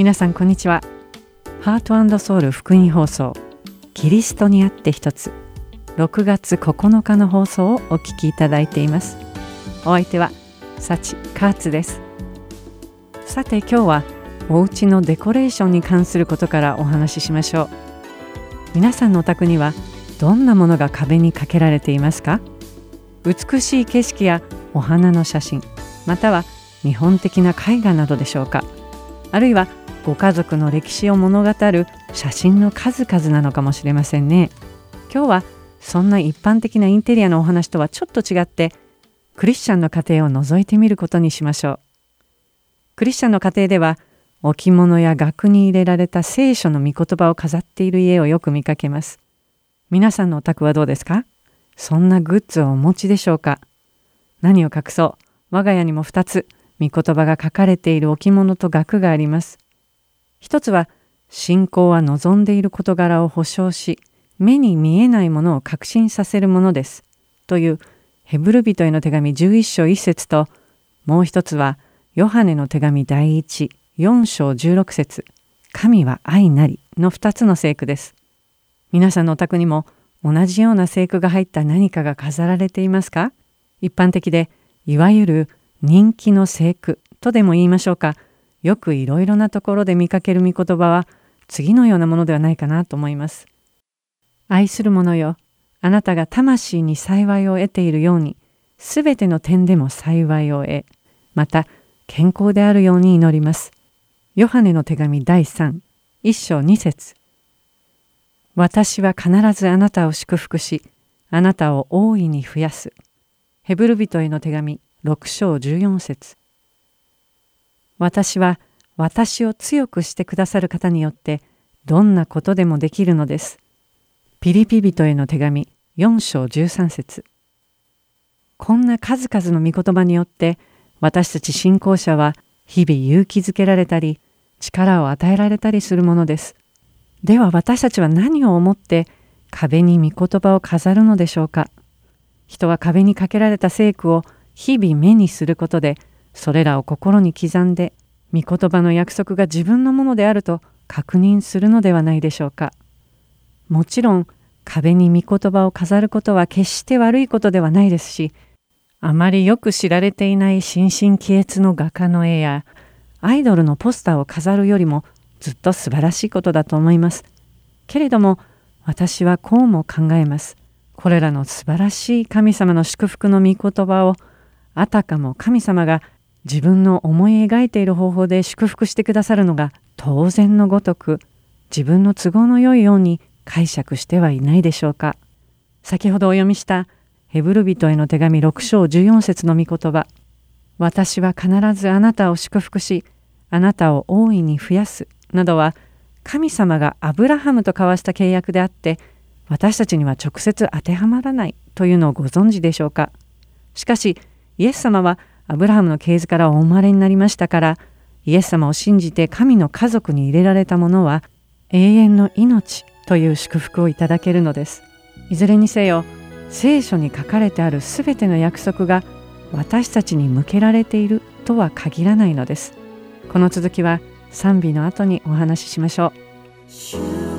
皆さんこんにちは。ハートソウル福音放送キリストにあって一つ。6月9日の放送をお聞きいただいています。お相手はサチカーツです。さて今日はお家のデコレーションに関することからお話ししましょう。皆さんのお宅にはどんなものが壁にかけられていますか？美しい景色やお花の写真または日本的な絵画などでしょうか？あるいはご家族の歴史を物語る写真の数々なのかもしれませんね。今日はそんな一般的なインテリアのお話とはちょっと違ってクリスチャンの家庭を覗いてみることにしましょう。クリスチャンの家庭では置物や額に入れられた聖書の御言葉を飾っている家をよく見かけます。皆さんのお宅はどうですか？そんなグッズをお持ちでしょうか？何を隠そう？我が家にも2つ御言葉が書かれている置物と額があります。一つは信仰は望んでいる事柄を保証し目に見えないものを確信させるものです。というヘブル人への手紙11章1節ともう一つはヨハネの手紙第14章16節。神は愛なりの2つの聖句です。皆さんのお宅にも同じような聖句が入った何かが飾られていますか？一般的でいわゆる人気の聖句とでも言いましょうか？よくいろいろなところで見かける御言葉は次のようなものではないかなと思います。愛する者よ、あなたが魂に幸いを得ているように、すべての点でも幸いを得、また健康であるように祈ります。ヨハネの手紙第3、1章2節私は必ずあなたを祝福し、あなたを大いに増やす。ヘブル人への手紙6章14節私は私を強くしてくださる方によってどんなことでもできるのです。ピリピ人への手紙4章13節こんな数々の御言葉によって私たち信仰者は日々勇気づけられたり力を与えられたりするものです。では私たちは何を思って壁に御言葉を飾るのでしょうか人は壁にかけられた聖句を日々目にすることでそれらを心に刻んで御言葉の約束が自分のものであると確認するのではないでしょうか。もちろん壁に御言葉を飾ることは決して悪いことではないですしあまりよく知られていない新進気鋭の画家の絵やアイドルのポスターを飾るよりもずっと素晴らしいことだと思います。けれども私はこうも考えます。これらの素晴らしい神様の祝福の御言葉をあたかも神様が自分の思い描いている方法で祝福してくださるのが当然のごとく自分の都合の良いように解釈してはいないでしょうか。先ほどお読みしたヘブル人への手紙6章14節の御言葉私は必ずあなたを祝福しあなたを大いに増やすなどは神様がアブラハムと交わした契約であって私たちには直接当てはまらないというのをご存知でしょうかしかしイエス様はアブラハムの系図からお生まれになりましたからイエス様を信じて神の家族に入れられた者は永遠の命という祝福をいただけるのです。いずれにせよ聖書に書かれてあるすべての約束が私たちに向けられているとは限らないのです。この続きは賛美の後にお話ししましょう。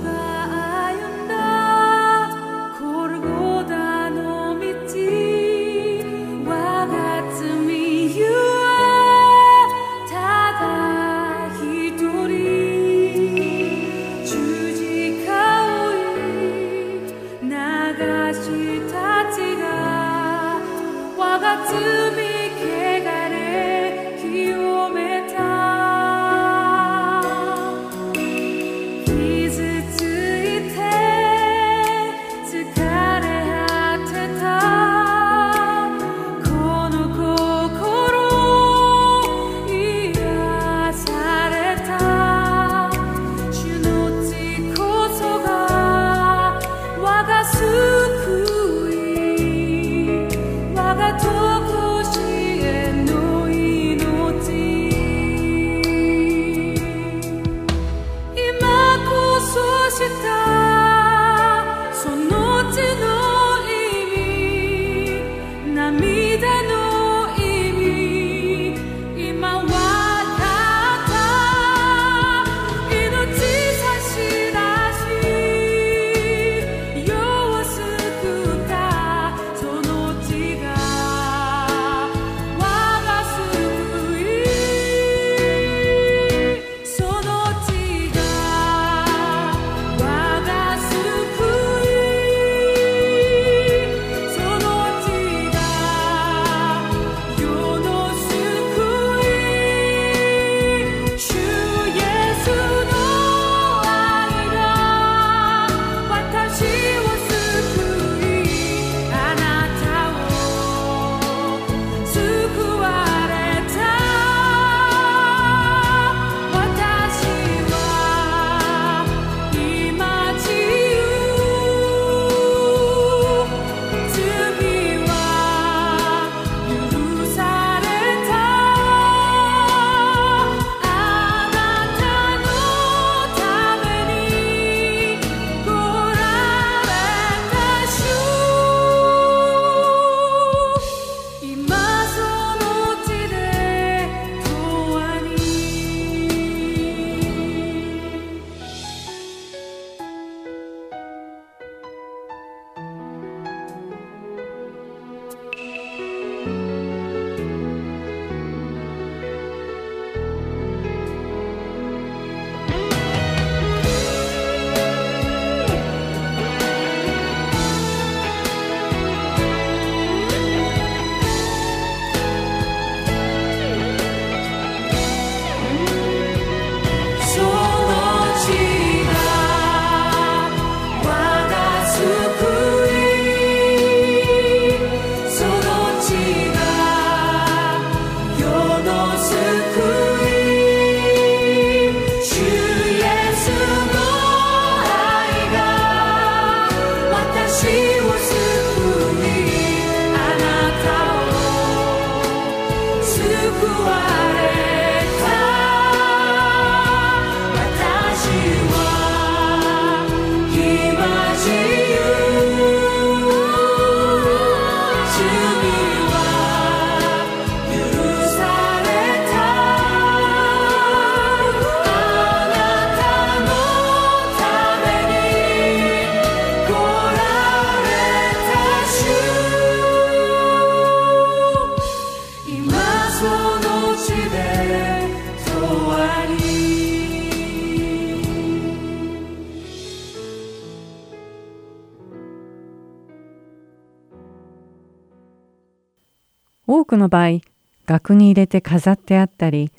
の場合額に入れて飾ってあったり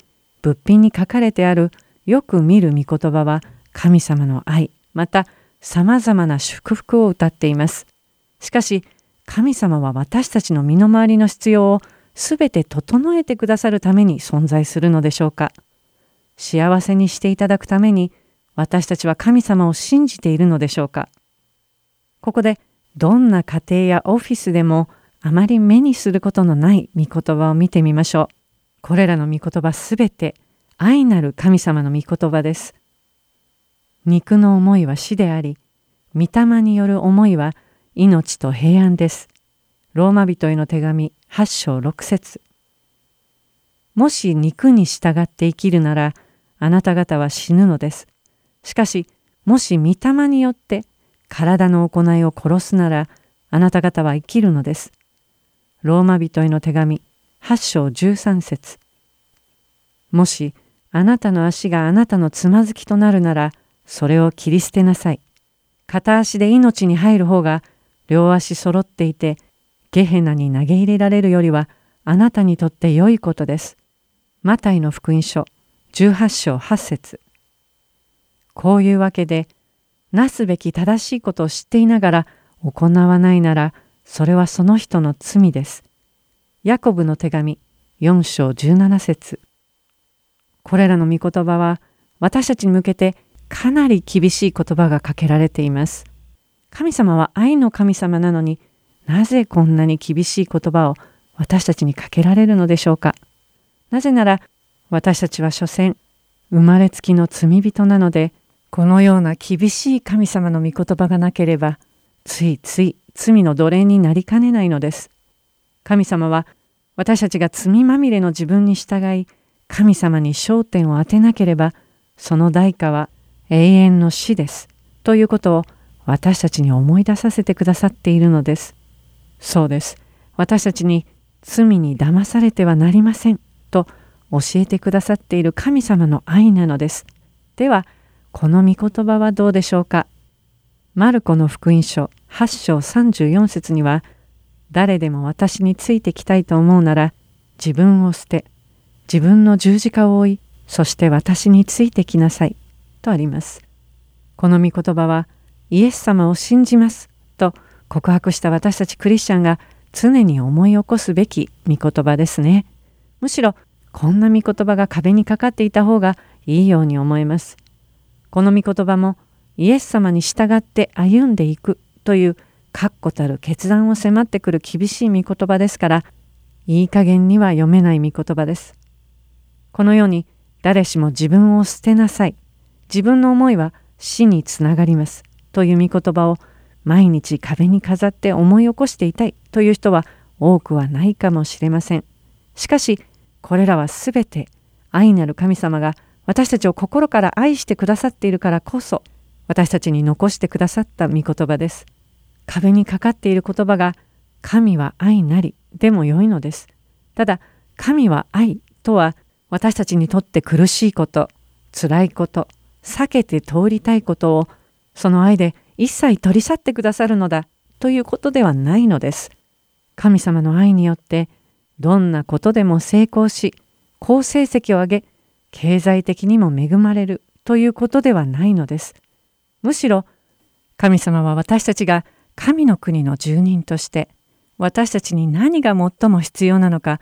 物品に書かれてあるよく見る御言葉は神様の愛またさまざまな祝福を歌っています。しかし神様は私たちの身の回りの必要をすべて整えてくださるために存在するのでしょうか幸せにしていただくために私たちは神様を信じているのでしょうかここでどんな家庭やオフィスでもあまり目にすることのない御言葉を見てみましょう。これらの御言葉すべて愛なる神様の御言葉です。肉の思いは死であり、御霊による思いは命と平安です。ローマ人への手紙8章6節もし肉に従って生きるなら、あなた方は死ぬのです。しかし、もし御霊によって体の行いを殺すなら、あなた方は生きるのです。ローマ人への手紙8章13節もしあなたの足があなたのつまずきとなるならそれを切り捨てなさい。片足で命に入る方が両足揃っていてゲヘナに投げ入れられるよりはあなたにとって良いことです。マタイの福音書18章8節こういうわけでなすべき正しいことを知っていながら行わないならそれはその人の罪です。ヤコブの手紙4章17節これらの御言葉は私たちに向けてかなり厳しい言葉がかけられています。神様は愛の神様なのになぜこんなに厳しい言葉を私たちにかけられるのでしょうか。なぜなら私たちは所詮生まれつきの罪人なのでこのような厳しい神様の御言葉がなければついつい罪の奴隷になりかねないのです。神様は私たちが罪まみれの自分に従い神様に焦点を当てなければその代価は永遠の死ですということを私たちに思い出させてくださっているのです。そうです。私たちに罪に騙されてはなりませんと教えてくださっている神様の愛なのです。ではこの御言葉はどうでしょうか？マルコの福音書8章34節には誰でも私についてきたいと思うなら自分を捨て自分の十字架を追いそして私についてきなさいとあります。この御言葉はイエス様を信じますと告白した私たちクリスチャンが常に思い起こすべき御言葉ですね。むしろこんな御言葉が壁にかかっていた方がいいように思えます。この御言葉もイエス様に従って歩んでいくという確固たる決断を迫ってくる厳しい御言葉ですからいい加減には読めない御言葉です。このように誰しも自分を捨てなさい自分の思いは死につながりますという御言葉を毎日壁に飾って思い起こしていたいという人は多くはないかもしれません。しかしこれらはすべて愛なる神様が私たちを心から愛してくださっているからこそ私たちに残してくださった御言葉です。壁にかかっている言葉が神は愛なりでも良いのです。ただ神は愛とは私たちにとって苦しいこと、辛いこと、避けて通りたいことをその愛で一切取り去ってくださるのだということではないのです。神様の愛によってどんなことでも成功し好成績を上げ経済的にも恵まれるということではないのです。むしろ神様は私たちが神の国の住人として私たちに何が最も必要なのか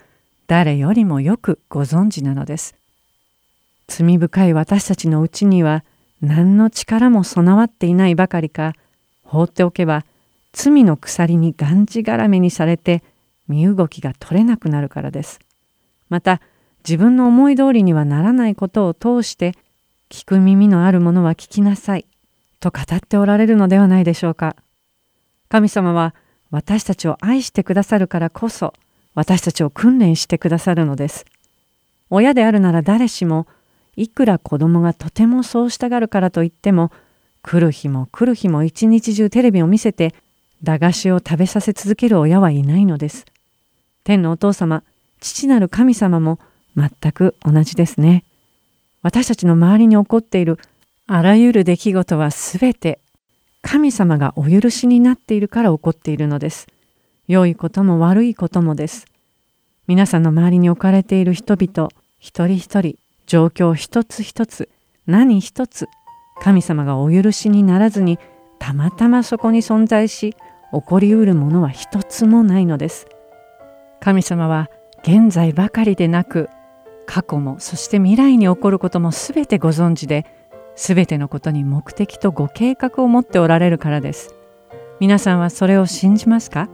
誰よりもよくご存知なのです。罪深い私たちのうちには何の力も備わっていないばかりか放っておけば罪の鎖にがんじがらめにされて身動きが取れなくなるからです。また自分の思い通りにはならないことを通して聞く耳のあるものは聞きなさいと語っておられるのではないでしょうか。神様は私たちを愛してくださるからこそ私たちを訓練してくださるのです。親であるなら誰しもいくら子供がとてもそうしたがるからといっても来る日も来る日も一日中テレビを見せて駄菓子を食べさせ続ける親はいないのです。天のお父様、父なる神様も全く同じですね。私たちの周りに起こっているあらゆる出来事はすべて神様がお許しになっているから起こっているのです。良いことも悪いこともです。皆さんの周りに置かれている人々一人一人状況一つ一つ何一つ神様がお許しにならずにたまたまそこに存在し起こりうるものは一つもないのです。神様は現在ばかりでなく過去もそして未来に起こることも全てご存知ですべてのことに目的とご計画を持っておられるからです。皆さんはそれを信じますか？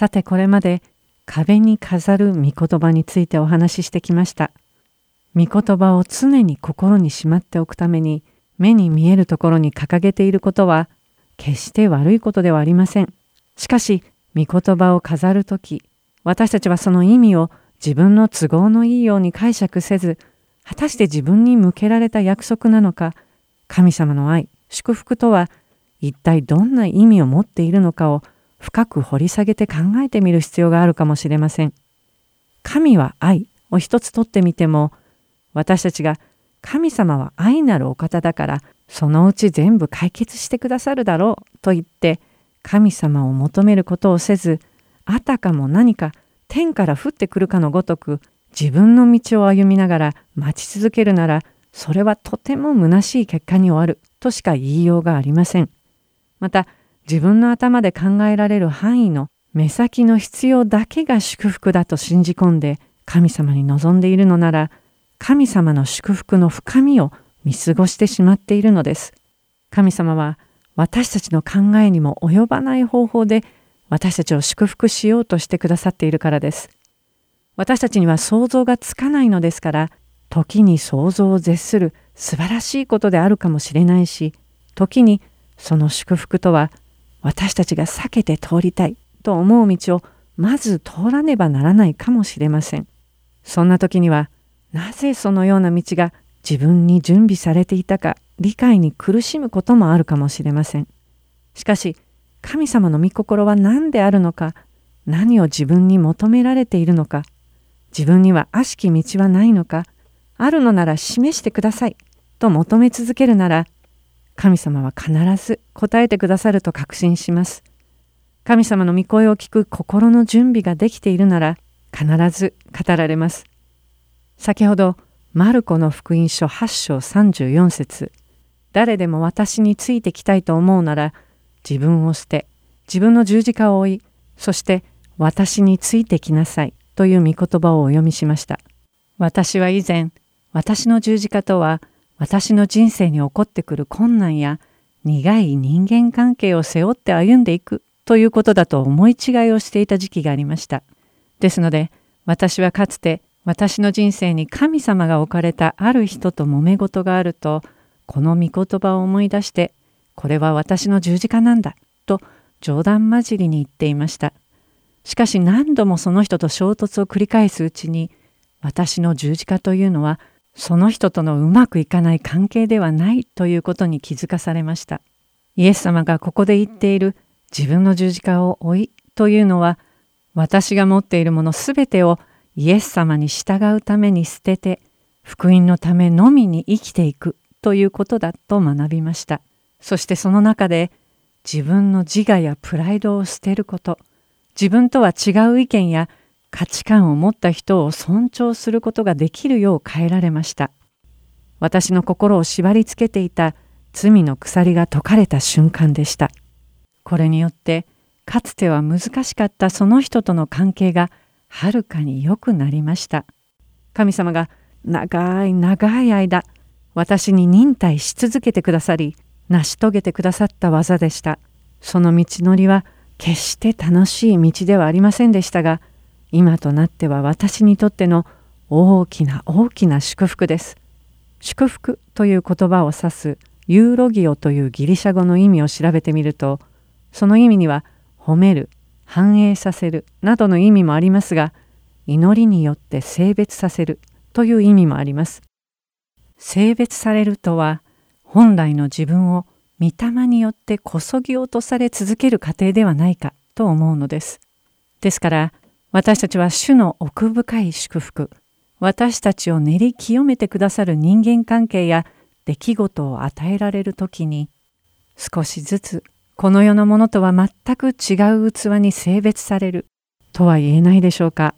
さてこれまで壁に飾る御言葉についてお話ししてきました。御言葉を常に心にしまっておくために目に見えるところに掲げていることは決して悪いことではありません。しかし御言葉を飾る時私たちはその意味を自分の都合のいいように解釈せず果たして自分に向けられた約束なのか神様の愛祝福とは一体どんな意味を持っているのかを深く掘り下げて考えてみる必要があるかもしれません。神は愛を一つとってみても私たちが神様は愛なるお方だからそのうち全部解決してくださるだろうと言って神様を求めることをせずあたかも何か天から降ってくるかのごとく自分の道を歩みながら待ち続けるならそれはとても虚しい結果に終わるとしか言いようがありません。また自分の頭で考えられる範囲の目先の必要だけが祝福だと信じ込んで神様に望んでいるのなら神様の祝福の深みを見過ごしてしまっているのです。神様は私たちの考えにも及ばない方法で私たちを祝福しようとしてくださっているからです。私たちには想像がつかないのですから時に想像を絶する素晴らしいことであるかもしれないし時にその祝福とは私たちが避けて通りたいと思う道をまず通らねばならないかもしれません。そんな時にはなぜそのような道が自分に準備されていたか理解に苦しむこともあるかもしれません。しかし神様の御心は何であるのか何を自分に求められているのか自分には悪しき道はないのかあるのなら示してくださいと求め続けるなら神様は必ず答えてくださると確信します。神様の御声を聞く心の準備ができているなら必ず語られます。先ほどマルコの福音書8章34節誰でも私についてきたいと思うなら自分を捨て自分の十字架を追いそして私についてきなさいという御言葉をお読みしました。私は以前私の十字架とは私の人生に起こってくる困難や苦い人間関係を背負って歩んでいくということだと思い違いをしていた時期がありました。ですので私はかつて私の人生に神様が置かれたある人と揉め事があるとこの御言葉を思い出してこれは私の十字架なんだと冗談交じりに言っていました。しかし何度もその人と衝突を繰り返すうちに私の十字架というのはその人とのうまくいかない関係ではないということに気づかされました。イエス様がここで言っている自分の十字架を追いというのは私が持っているものすべてをイエス様に従うために捨てて福音のためのみに生きていくということだと学びました。そしてその中で自分の自我やプライドを捨てること自分とは違う意見や価値観を持った人を尊重することができるよう変えられました。私の心を縛りつけていた罪の鎖が解かれた瞬間でした。これによってかつては難しかったその人との関係がはるかに良くなりました。神様が長い長い間私に忍耐し続けてくださり成し遂げてくださった技でした。その道のりは決して楽しい道ではありませんでしたが今となっては私にとっての大きな大きな祝福です。祝福という言葉を指すユーロギオというギリシャ語の意味を調べてみるとその意味には褒める繁栄させるなどの意味もありますが祈りによって性別させるという意味もあります。性別されるとは本来の自分を御霊によってこそぎ落とされ続ける過程ではないかと思うのです。ですから私たちは主の奥深い祝福、私たちを練り清めてくださる人間関係や出来事を与えられる時に、少しずつこの世のものとは全く違う器に性別されるとは言えないでしょうか。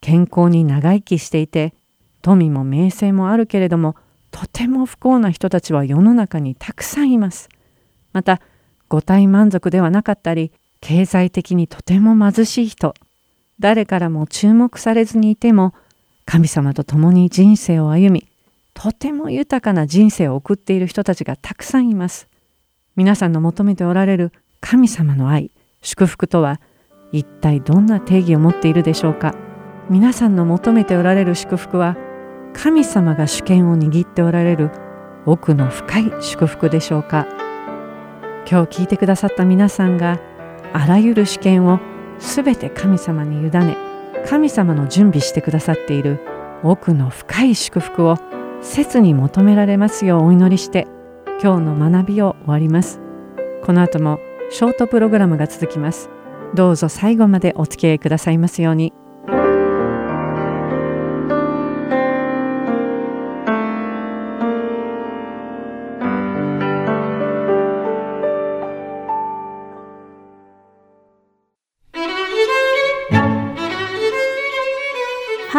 健康に長生きしていて、富も名声もあるけれども、とても不幸な人たちは世の中にたくさんいます。また、五体満足ではなかったり、経済的にとても貧しい人。誰からも注目されずにいても神様と共に人生を歩みとても豊かな人生を送っている人たちがたくさんいます。皆さんの求めておられる神様の愛祝福とは一体どんな定義を持っているでしょうか。皆さんの求めておられる祝福は神様が主権を握っておられる奥の深い祝福でしょうか。今日聞いてくださった皆さんがあらゆる試験をすべて神様に委ね神様の準備してくださっている奥の深い祝福を切に求められますようお祈りして今日の学びを終わります。この後もショートプログラムが続きますどうぞ最後までお付き合いくださいますように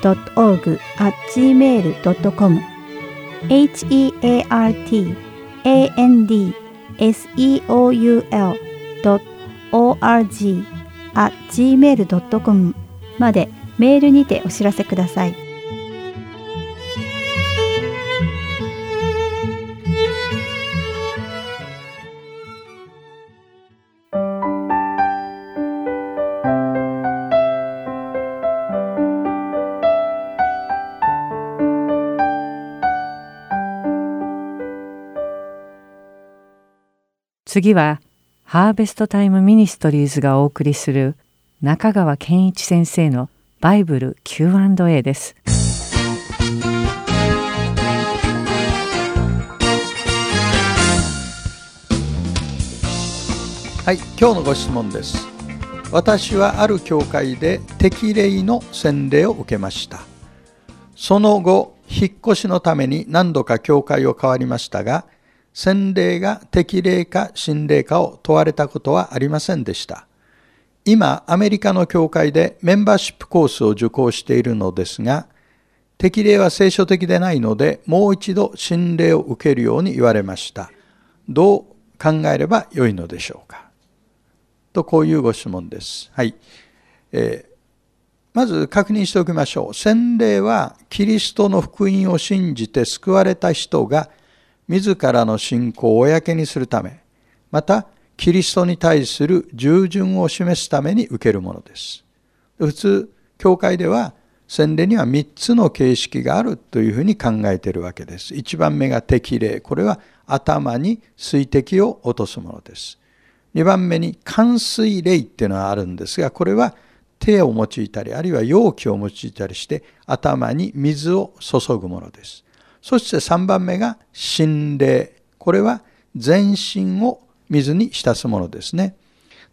heart.org.gmail.com heartandseoul.org.gmail.com までメールにてお知らせください。次はハーベストタイムミニストリーズがお送りする中川健一先生のバイブル Q&A です。はい、今日のご質問です。私はある教会で滴礼の洗礼を受けました。その後、引っ越しのために何度か教会を変わりましたが、洗礼が適齢か心霊かを問われたことはありませんでした。今、アメリカの教会でメンバーシップコースを受講しているのですが、適齢は聖書的でないので、もう一度心霊を受けるように言われました。どう考えればよいのでしょうかと、こういうご質問です。はい。えー、まず確認しておきましょう。洗礼はキリストの福音を信じて救われた人が自らの信仰を公にするため、また、キリストに対する従順を示すために受けるものです。普通、教会では、洗礼には3つの形式があるというふうに考えているわけです。1番目が適齢。これは頭に水滴を落とすものです。2番目に冠水霊っていうのはあるんですが、これは手を用いたり、あるいは容器を用いたりして頭に水を注ぐものです。そして3番目が心霊。これは全身を水に浸すものですね。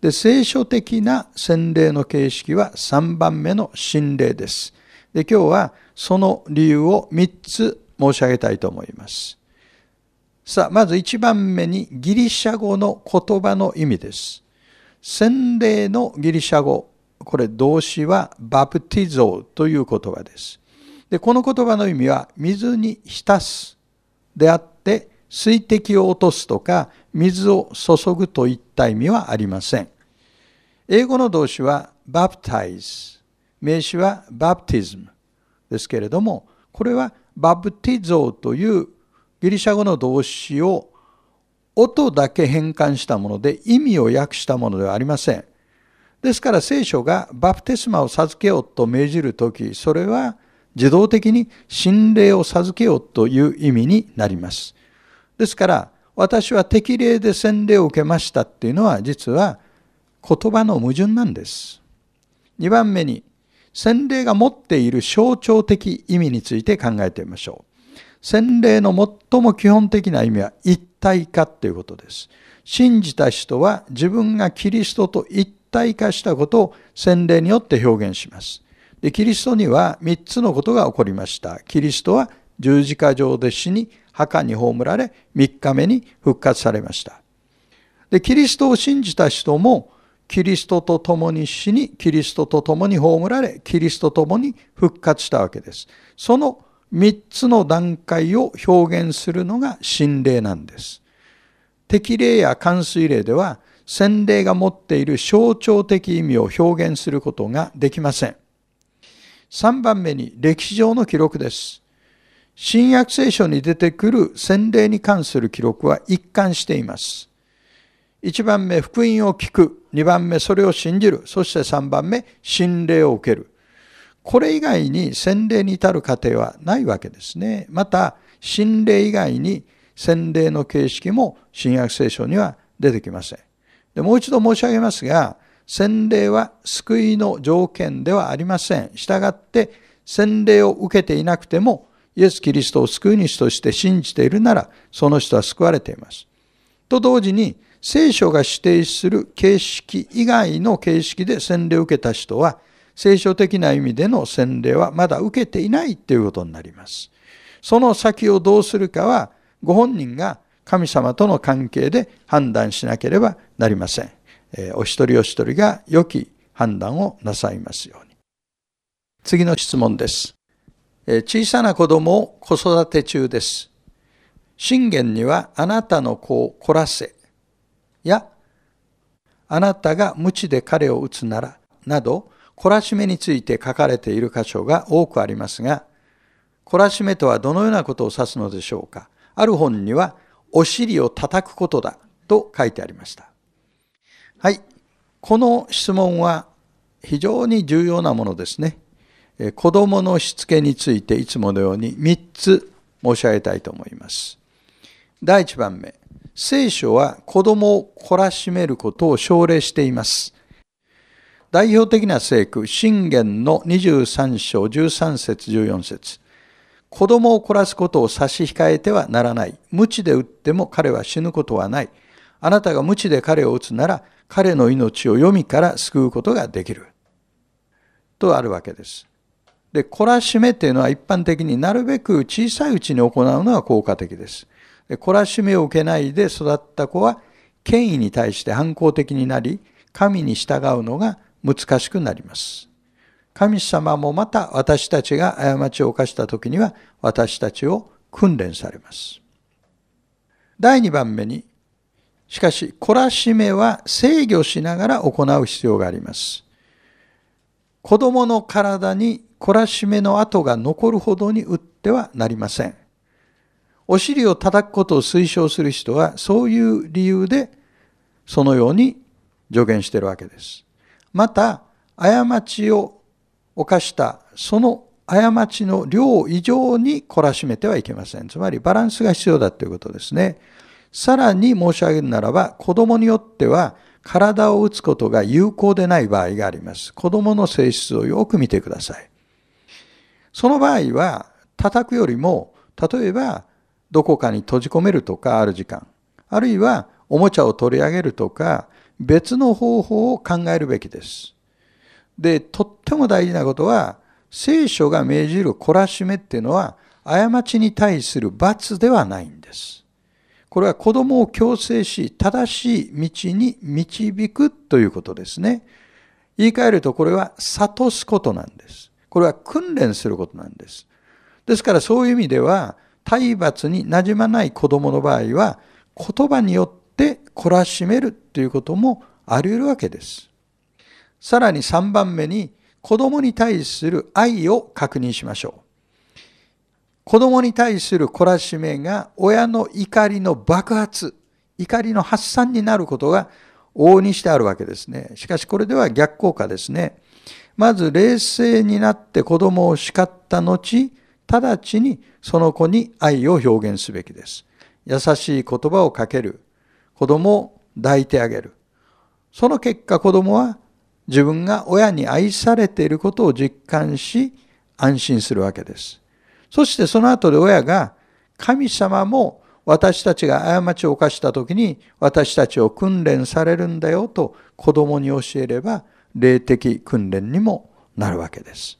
で、聖書的な洗礼の形式は3番目の心霊です。で、今日はその理由を3つ申し上げたいと思います。さあ、まず1番目にギリシャ語の言葉の意味です。洗礼のギリシャ語、これ動詞はバプティゾーという言葉です。で、この言葉の意味は、水に浸すであって、水滴を落とすとか、水を注ぐといった意味はありません。英語の動詞は baptize、名詞は baptism ですけれども、これはバプティゾーというギリシャ語の動詞を音だけ変換したもので意味を訳したものではありません。ですから聖書がバプテスマを授けようと命じるとき、それは自動的に心霊を授けようという意味になります。ですから、私は適齢で洗礼を受けましたっていうのは実は言葉の矛盾なんです。2番目に、洗礼が持っている象徴的意味について考えてみましょう。洗礼の最も基本的な意味は一体化ということです。信じた人は自分がキリストと一体化したことを洗礼によって表現します。で、キリストには3つのことが起こりました。キリストは十字架上で死に、墓に葬られ、3日目に復活されました。で、キリストを信じた人も、キリストと共に死に、キリストと共に葬られ、キリストと共に復活したわけです。その3つの段階を表現するのが心霊なんです。適霊や冠水霊では、洗礼が持っている象徴的意味を表現することができません。3番目に歴史上の記録です。新約聖書に出てくる洗礼に関する記録は一貫しています。1番目、福音を聞く。2番目、それを信じる。そして3番目、信礼を受ける。これ以外に洗礼に至る過程はないわけですね。また、信礼以外に洗礼の形式も新約聖書には出てきません。でもう一度申し上げますが、洗礼は救いの条件ではありません。したがって、洗礼を受けていなくても、イエス・キリストを救い主として信じているなら、その人は救われています。と同時に、聖書が指定する形式以外の形式で洗礼を受けた人は、聖書的な意味での洗礼はまだ受けていないということになります。その先をどうするかは、ご本人が神様との関係で判断しなければなりません。お一人お一人が良き判断をなさいますように。次の質問です。小さな子供を子育て中です。信玄にはあなたの子を凝らせやあなたが無知で彼を打つならなど懲らしめについて書かれている箇所が多くありますが懲らしめとはどのようなことを指すのでしょうかある本にはお尻を叩くことだと書いてありましたはい。この質問は非常に重要なものですね。子供のしつけについていつものように3つ申し上げたいと思います。第1番目。聖書は子供を懲らしめることを奨励しています。代表的な聖句、信玄の23章13節14節子供を懲らすことを差し控えてはならない。無知で打っても彼は死ぬことはない。あなたが無知で彼を打つなら彼の命を読みから救うことができる。とあるわけです。で、懲らしめっていうのは一般的になるべく小さいうちに行うのが効果的です。で懲らしめを受けないで育った子は権威に対して反抗的になり、神に従うのが難しくなります。神様もまた私たちが過ちを犯した時には私たちを訓練されます。第2番目にしかし、懲らしめは制御しながら行う必要があります。子供の体に懲らしめの跡が残るほどに打ってはなりません。お尻を叩くことを推奨する人は、そういう理由で、そのように助言しているわけです。また、過ちを犯したその過ちの量以上に懲らしめてはいけません。つまりバランスが必要だということですね。さらに申し上げるならば、子供によっては体を打つことが有効でない場合があります。子供の性質をよく見てください。その場合は、叩くよりも、例えば、どこかに閉じ込めるとかある時間、あるいはおもちゃを取り上げるとか、別の方法を考えるべきです。で、とっても大事なことは、聖書が命じる懲らしめっていうのは、過ちに対する罰ではないんです。これは子供を強制し、正しい道に導くということですね。言い換えると、これは諭すことなんです。これは訓練することなんです。ですからそういう意味では、体罰に馴染まない子供の場合は、言葉によって懲らしめるということもあり得るわけです。さらに3番目に、子供に対する愛を確認しましょう。子供に対する懲らしめが親の怒りの爆発、怒りの発散になることが往々にしてあるわけですね。しかしこれでは逆効果ですね。まず冷静になって子供を叱った後、直ちにその子に愛を表現すべきです。優しい言葉をかける。子供を抱いてあげる。その結果子供は自分が親に愛されていることを実感し安心するわけです。そしてその後で親が神様も私たちが過ちを犯した時に私たちを訓練されるんだよと子供に教えれば霊的訓練にもなるわけです。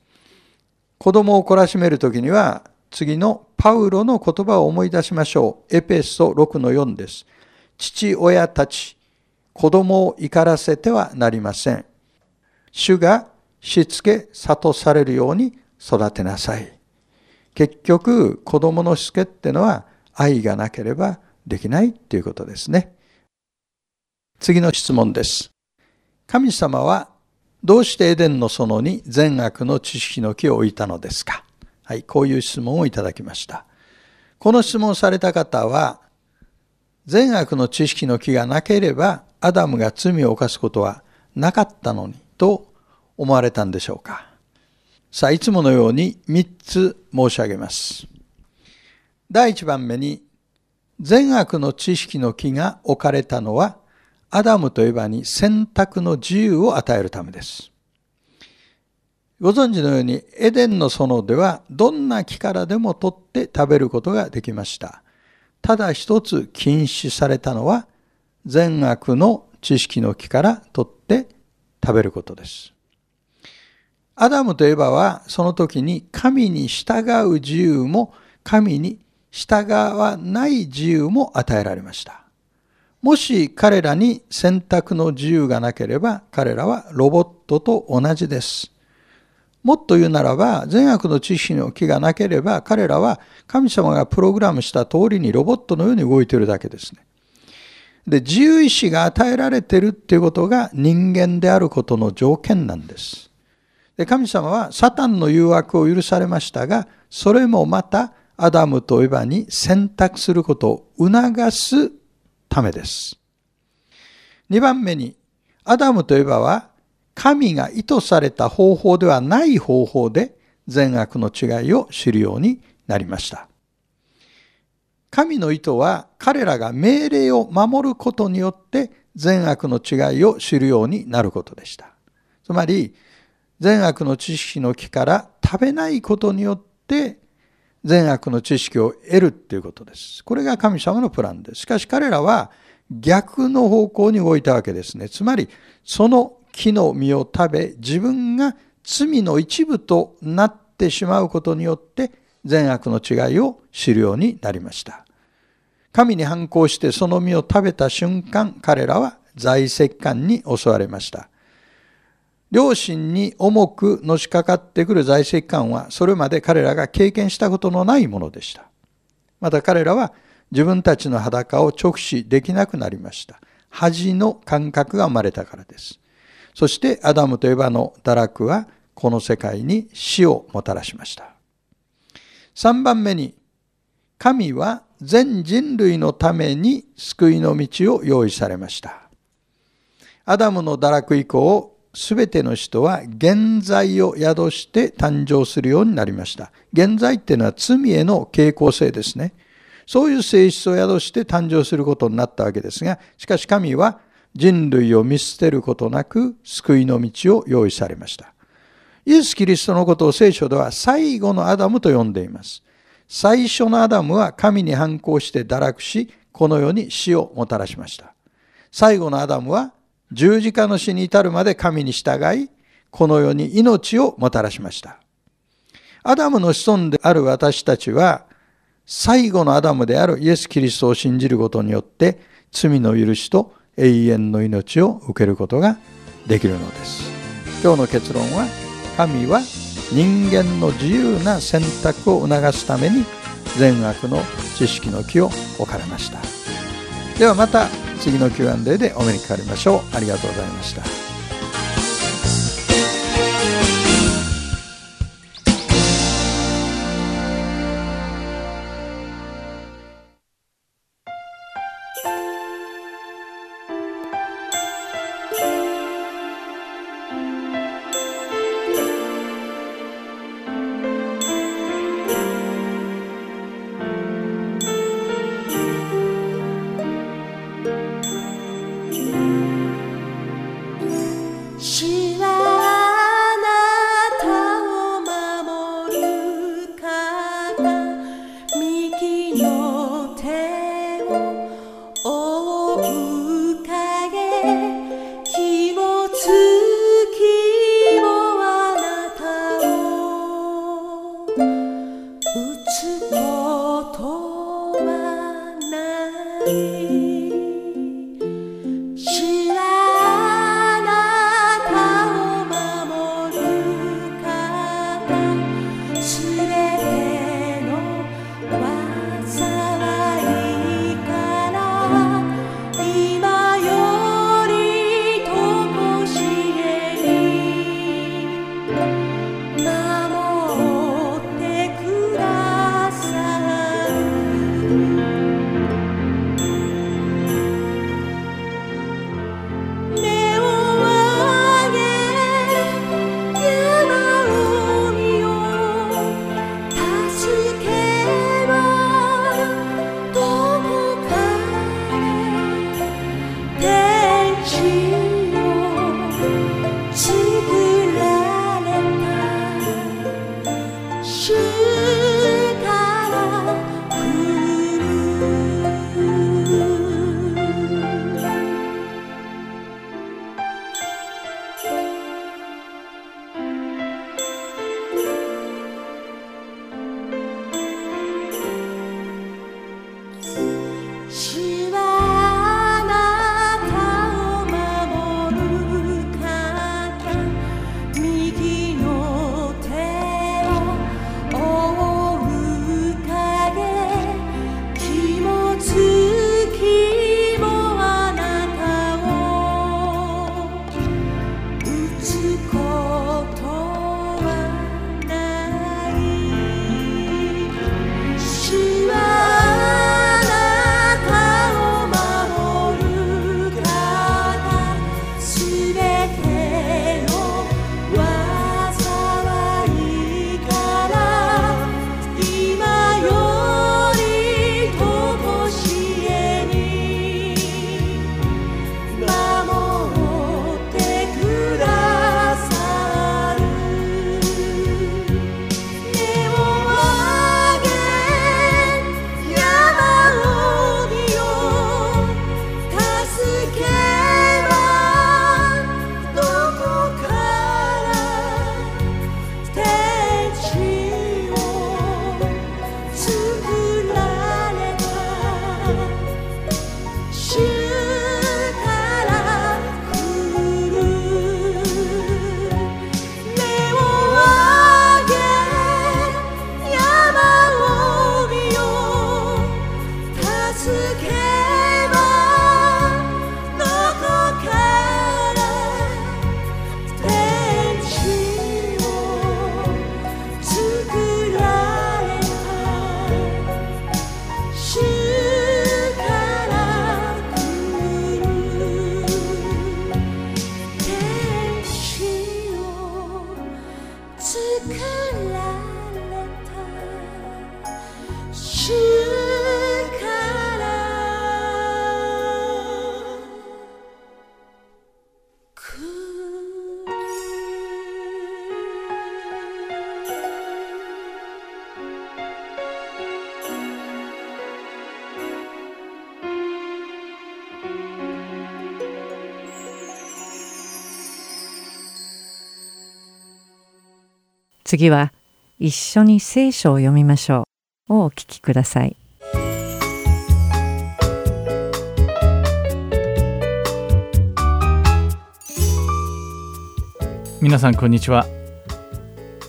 子供を懲らしめる時には次のパウロの言葉を思い出しましょう。エペソ6の4です。父親たち、子供を怒らせてはなりません。主がしつけ、諭されるように育てなさい。結局子供のしつけってのは愛がなければできないっていうことですね。次の質問です。神様はどうしてエデンの園に善悪の知識の木を置いたのですか？はい、こういう質問をいただきました。この質問された方は、善悪の知識の木がなければアダムが罪を犯すことはなかったのにと思われたんでしょうか？さあ、いつものように3つ申し上げます。第1番目に、善悪の知識の木が置かれたのは、アダムとエバに選択の自由を与えるためです。ご存知のように、エデンの園ではどんな木からでも取って食べることができました。ただ一つ禁止されたのは、善悪の知識の木から取って食べることです。アダムとエバはその時に神に従う自由も神に従わない自由も与えられました。もし彼らに選択の自由がなければ彼らはロボットと同じです。もっと言うならば善悪の知識の気がなければ彼らは神様がプログラムした通りにロボットのように動いているだけですね。で、自由意志が与えられているっていうことが人間であることの条件なんです。で神様はサタンの誘惑を許されましたが、それもまたアダムとエバに選択することを促すためです。2番目に、アダムとエバは神が意図された方法ではない方法で善悪の違いを知るようになりました。神の意図は彼らが命令を守ることによって善悪の違いを知るようになることでした。つまり、善悪の知識の木から食べないことによって善悪の知識を得るっていうことです。これが神様のプランです。しかし彼らは逆の方向に動いたわけですね。つまり、その木の実を食べ、自分が罪の一部となってしまうことによって善悪の違いを知るようになりました。神に反抗してその実を食べた瞬間、彼らは在石感に襲われました。両親に重くのしかかってくる在籍感はそれまで彼らが経験したことのないものでした。また彼らは自分たちの裸を直視できなくなりました。恥の感覚が生まれたからです。そしてアダムとエバの堕落はこの世界に死をもたらしました。3番目に、神は全人類のために救いの道を用意されました。アダムの堕落以降、すべての人は現在を宿して誕生するようになりました。現在っていうのは罪への傾向性ですね。そういう性質を宿して誕生することになったわけですが、しかし神は人類を見捨てることなく救いの道を用意されました。イエス・キリストのことを聖書では最後のアダムと呼んでいます。最初のアダムは神に反抗して堕落し、この世に死をもたらしました。最後のアダムは十字架の死に至るまで神に従い、この世に命をもたらしました。アダムの子孫である私たちは、最後のアダムであるイエス・キリストを信じることによって、罪の許しと永遠の命を受けることができるのです。今日の結論は、神は人間の自由な選択を促すために善悪の知識の木を置かれました。ではまた次の Q&A でお目にかかりましょう。ありがとうございました。此刻。次は一緒に聖書を読みましょう。をお聞きください。皆さんこんにちは。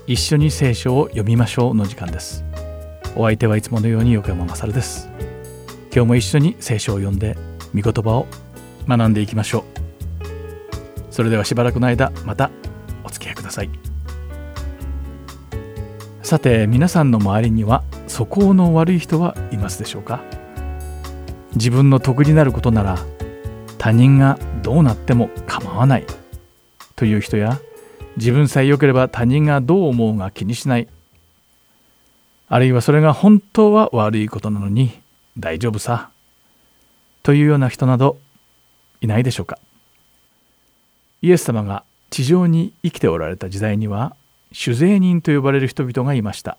一緒に聖書を読みましょうの時間です。お相手はいつものように横山まさるです。今日も一緒に聖書を読んで御言葉を学んでいきましょう。それではしばらくの間またお付き合いください。さて皆さんの周りには素行の悪い人はいますでしょうか？自分の得になることなら他人がどうなっても構わない。という人や自分さえ良ければ他人がどう思うが気にしない。あるいはそれが本当は悪いことなのに大丈夫さ。というような人などいないでしょうか？イエス様が地上に生きておられた時代には酒税人と呼ばれる人々がいました。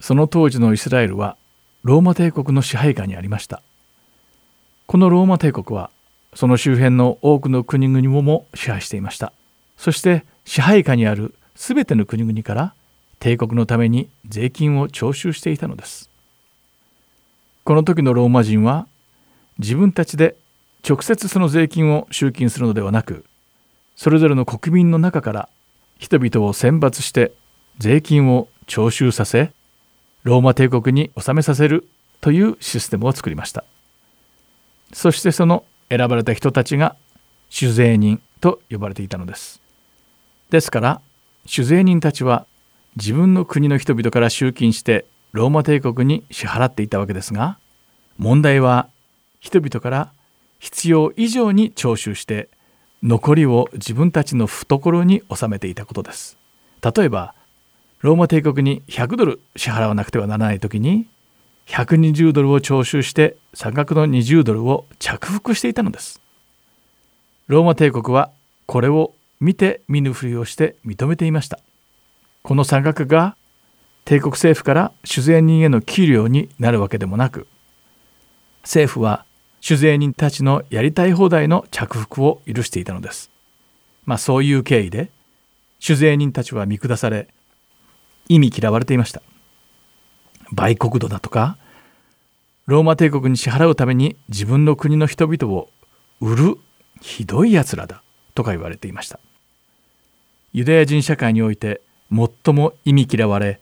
その当時のイスラエルはローマ帝国の支配下にありました。このローマ帝国はその周辺の多くの国々も支配していました。そして支配下にある全ての国々から帝国のために税金を徴収していたのです。この時のローマ人は自分たちで直接その税金を集金するのではなくそれぞれの国民の中から人々を選抜して税金を徴収させローマ帝国に納めさせるというシステムを作りました。そしてその選ばれた人たちが酒税人と呼ばれていたのです。ですから酒税人たちは自分の国の人々から集金してローマ帝国に支払っていたわけですが問題は人々から必要以上に徴収して残りを自分たちの懐に収めていたことです。例えばローマ帝国に100ドル支払わなくてはならない時に120ドルを徴収して差額の20ドルを着服していたのです。ローマ帝国はこれを見て見ぬふりをして認めていました。この差額が帝国政府から酒税人への給料になるわけでもなく政府は酒税人たちのやりたい放題の着服を許していたのです。まあそういう経緯で酒税人たちは見下され意味嫌われていました。売国土だとかローマ帝国に支払うために自分の国の人々を売るひどいやつらだとか言われていました。ユダヤ人社会において最も意味嫌われ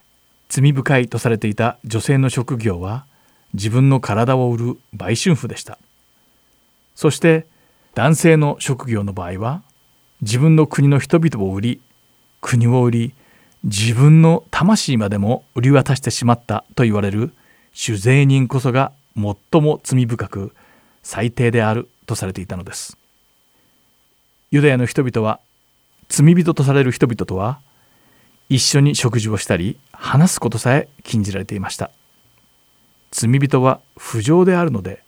罪深いとされていた女性の職業は自分の体を売る売春婦でした。そして男性の職業の場合は自分の国の人々を売り国を売り自分の魂までも売り渡してしまったと言われる酒税人こそが最も罪深く最低であるとされていたのです。ユダヤの人々は罪人とされる人々とは一緒に食事をしたり話すことさえ禁じられていました。罪人は不浄であるので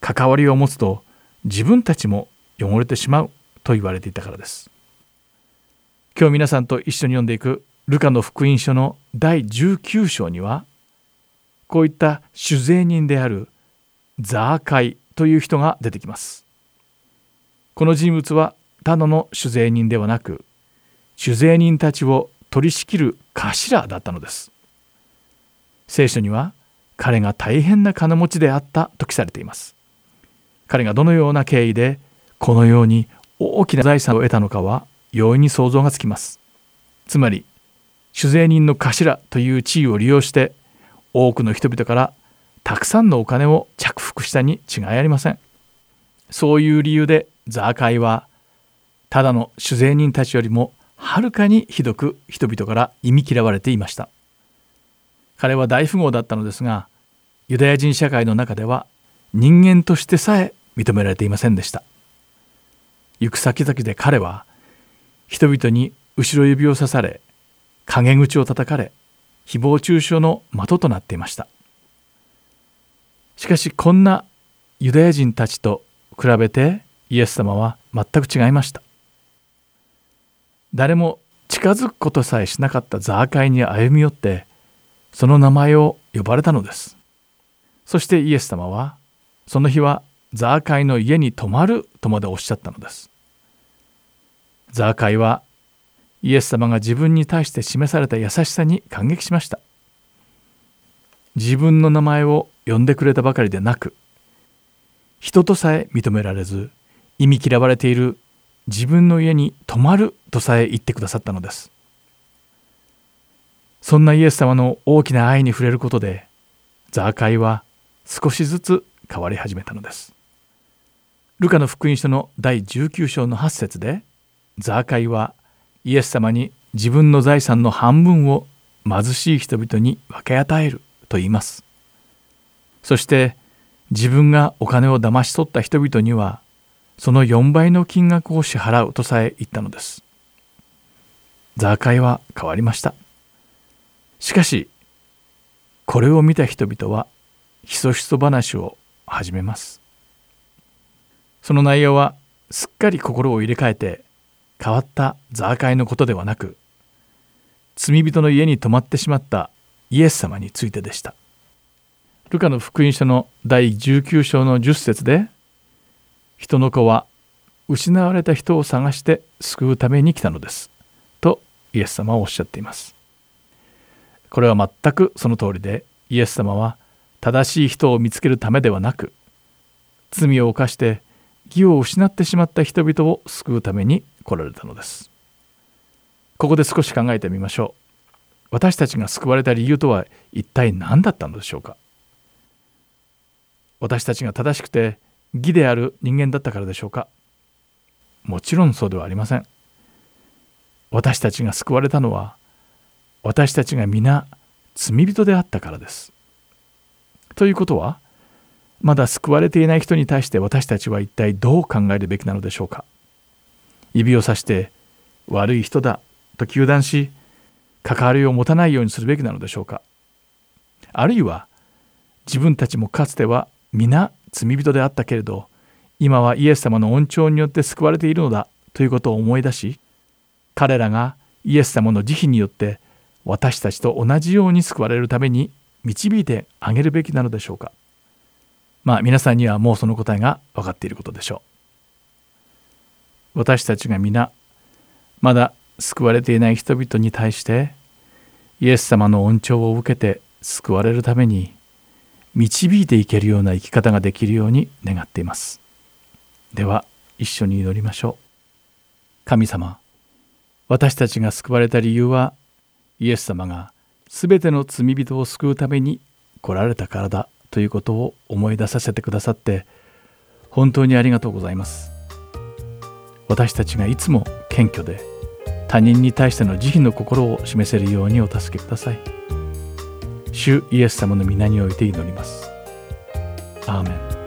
関わりを持つと自分たちも汚れてしまうと言われていたからです。今日皆さんと一緒に読んでいくルカの福音書の第19章にはこういった酒税人であるザーカイという人が出てきます。この人物はただの酒税人ではなく酒税人たちを取り仕切る頭だったのです。聖書には彼が大変な金持ちであったと記されています。彼がどのような経緯でこのように大きな財産を得たのかは容易に想像がつきます。つまり酒税人の頭という地位を利用して多くの人々からたくさんのお金を着服したに違いありません。そういう理由でザーカイはただの酒税人たちよりもはるかにひどく人々から忌み嫌われていました。彼は大富豪だったのですがユダヤ人社会の中では人間としてさえ認められていませんでした。行く先々で彼は人々に後ろ指を刺され陰口を叩かれ誹謗中傷の的となっていました。しかしこんなユダヤ人たちと比べてイエス様は全く違いました。誰も近づくことさえしなかったザーカイに歩み寄ってその名前を呼ばれたのです。そしてイエス様はその日はザーカイの家に泊まるとまでおっしゃったのです。ザーカイはイエス様が自分に対して示された優しさに感激しました。自分の名前を呼んでくれたばかりでなく人とさえ認められず忌み嫌われている自分の家に泊まるとさえ言ってくださったのです。そんなイエス様の大きな愛に触れることでザーカイは少しずつ変わり始めたのです。ルカの福音書の第19章の8節でザーカイはイエス様に自分の財産の半分を貧しい人々に分け与えると言います。そして自分がお金を騙し取った人々にはその4倍の金額を支払うとさえ言ったのです。ザーカイは変わりました。しかしこれを見た人々はひそひそ話を始めます。その内容はすっかり心を入れ替えて変わったザーカイのことではなく罪人の家に泊まってしまったイエス様についてでした。ルカの福音書の第19章の10節で人の子は失われた人を探して救うために来たのですとイエス様はおっしゃっています。これは全くその通りでイエス様は正しい人を見つけるためではなく罪を犯して義を失ってしまった人々を救うために来られたのです。ここで少し考えてみましょう。私たちが救われた理由とは一体何だったのでしょうか。私たちが正しくて義である人間だったからでしょうか。もちろんそうではありません。私たちが救われたのは私たちが皆罪人であったからです。ということはまだ救われていない人に対して私たちは一体どう考えるべきなのでしょうか？指をさして悪い人だと糾弾し関わりを持たないようにするべきなのでしょうか？あるいは自分たちもかつては皆罪人であったけれど今はイエス様の恩寵によって救われているのだということを思い出し彼らがイエス様の慈悲によって私たちと同じように救われるために導いてあげるべきなのでしょうか？まあ皆さんにはもうその答えが分かっていることでしょう。私たちが皆まだ救われていない人々に対してイエス様の恩寵を受けて救われるために導いていけるような生き方ができるように願っています。では一緒に祈りましょう。神様私たちが救われた理由はイエス様がすべての罪人を救うために来られたからだ。ということを思い出させてくださって本当にありがとうございます。私たちがいつも謙虚で他人に対しての慈悲の心を示せるようにお助けください。主イエス様の皆において祈ります。アーメン。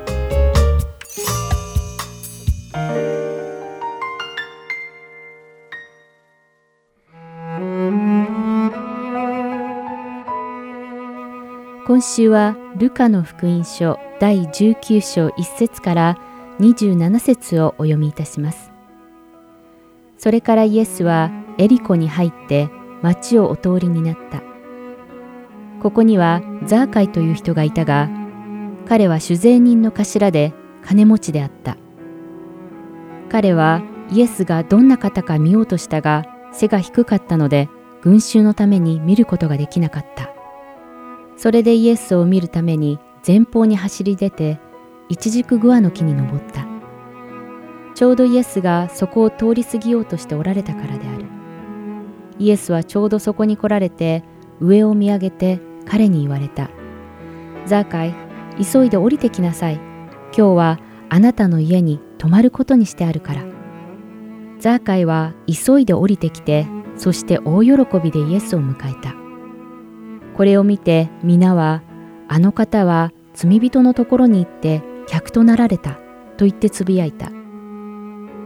今週はルカの福音書第19章1節から27節をお読みいたします。それからイエスはエリコに入って町をお通りになった。ここにはザーカイという人がいたが、彼は酒税人の頭で金持ちであった。彼はイエスがどんな方か見ようとしたが、背が低かったので群衆のために見ることができなかった。それでイエスを見るために前方に走り出て、イチジクグアの木に登った。ちょうどイエスがそこを通り過ぎようとしておられたからである。イエスはちょうどそこに来られて、上を見上げて彼に言われた。ザーカイ、急いで降りてきなさい。今日はあなたの家に泊まることにしてあるから。ザーカイは急いで降りてきて、そして大喜びでイエスを迎えた。これを見て皆は、あの方は罪人のところに行って客となられたと言ってつぶやいた。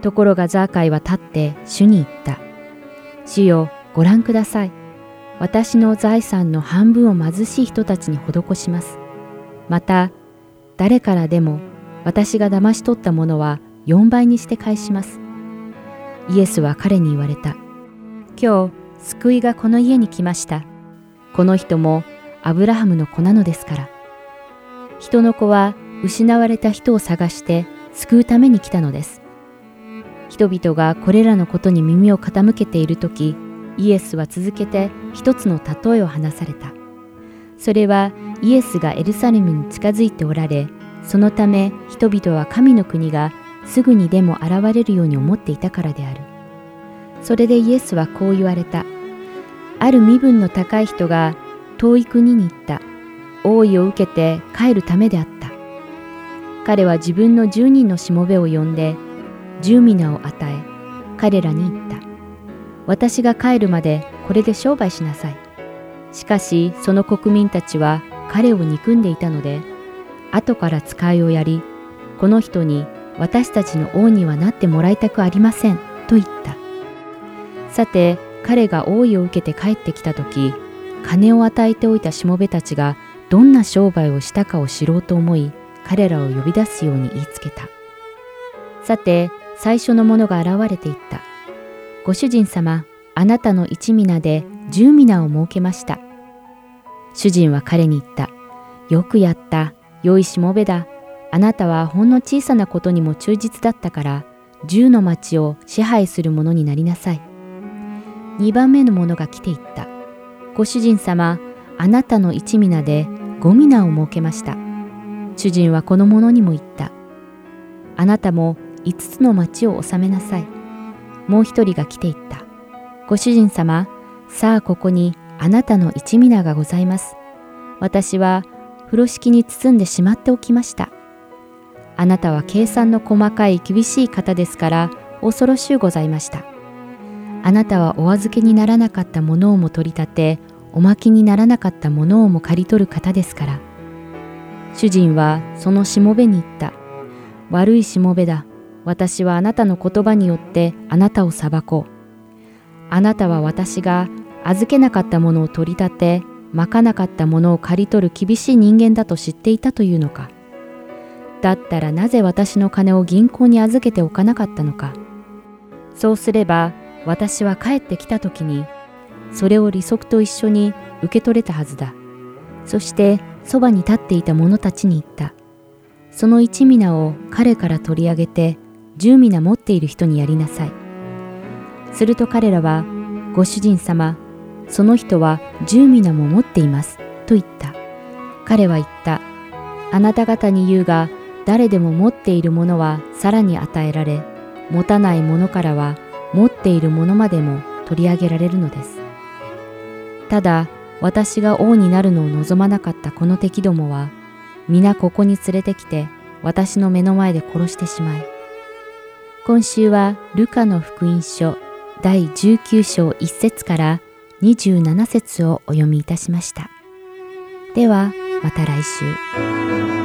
ところがザーカイは立って主に言った。主よ、ご覧ください。私の財産の半分を貧しい人たちに施します。また、誰からでも私が騙し取ったものは4倍にして返します。イエスは彼に言われた。今日、救いがこの家に来ました。この人もアブラハムの子なのですから。人の子は失われた人を探して救うために来たのです。人々がこれらのことに耳を傾けている時イエスは続けて一つの例えを話されたそれはイエスがエルサレムに近づいておられそのため人々は神の国がすぐにでも現れるように思っていたからであるそれでイエスはこう言われたある身分の高い人が遠い国に行った。王位を受けて帰るためであった。彼は自分の10人のしもべを呼んで十皆を与え彼らに言った。私が帰るまでこれで商売しなさい。しかしその国民たちは彼を憎んでいたので後から使いをやりこの人に私たちの王にはなってもらいたくありませんと言った。さて彼が王位を受けて帰ってきた時金を与えておいたしもべたちがどんな商売をしたかを知ろうと思い彼らを呼び出すように言いつけた。さて最初の者が現れていった。ご主人様あなたの一皆で十皆を設けました。主人は彼に言った。よくやった。良いしもべだ。あなたはほんの小さなことにも忠実だったから十の町を支配する者になりなさい。二番目の者が来ていった。ご主人様あなたの一皆で五皆を設けました。主人はこの者にも言った。あなたも五つの町を治めなさい。もう一人が来ていった。ご主人様さあここにあなたの一皆がございます。私は風呂敷に包んでしまっておきました。あなたは計算の細かい厳しい方ですから恐ろしゅうございました。あなたはお預けにならなかったものをも取り立ておまきにならなかったものをも借り取る方ですから。主人はそのしもべに言った。悪いしもべだ。私はあなたの言葉によってあなたを裁こう。あなたは私が預けなかったものを取り立てまかなかったものを刈り取る厳しい人間だと知っていたというのか。だったらなぜ私の金を銀行に預けておかなかったのか。そうすれば私は帰ってきた時にそれを利息と一緒に受け取れたはずだ。そしてそばに立っていた者たちに言った。その一皆を彼から取り上げて十皆持っている人にやりなさい。すると彼らは、ご主人様、その人は十皆も持っています。と言った。彼は言った。あなた方に言うが、誰でも持っているものはさらに与えられ、持たないものからは持っているものまでも取り上げられるのです。ただ、私が王になるのを望まなかったこの敵どもは、皆ここに連れてきて、私の目の前で殺してしまい。今週はルカの福音書第19章1節から27節をお読みいたしました。では、また来週。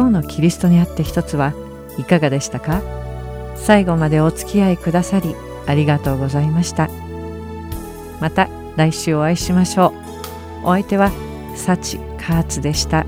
今日のキリストにあって一つはいかがでしたか？最後までお付き合いくださりありがとうございました。また来週お会いしましょう。お相手は幸カーツでした。